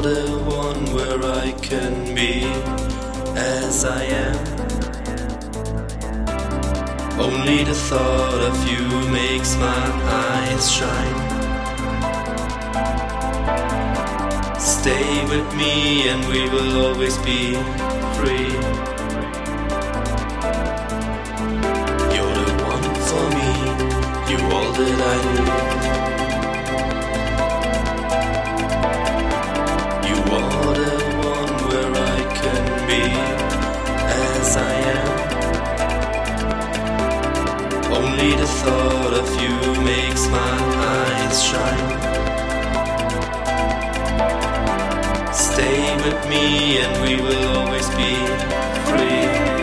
the one where I can be as I am. Only the thought of you makes my eyes shine. Stay with me and we will always be free. You're the one for me, you all that I need. You makes my eyes shine. Stay with me and we will always be free.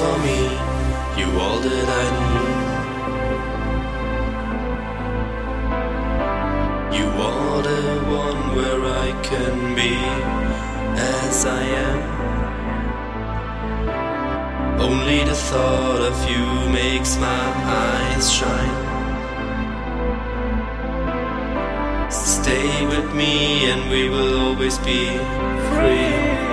For me, you all that I need. You are the one where I can be as I am. Only the thought of you makes my eyes shine. Stay with me and we will always be free.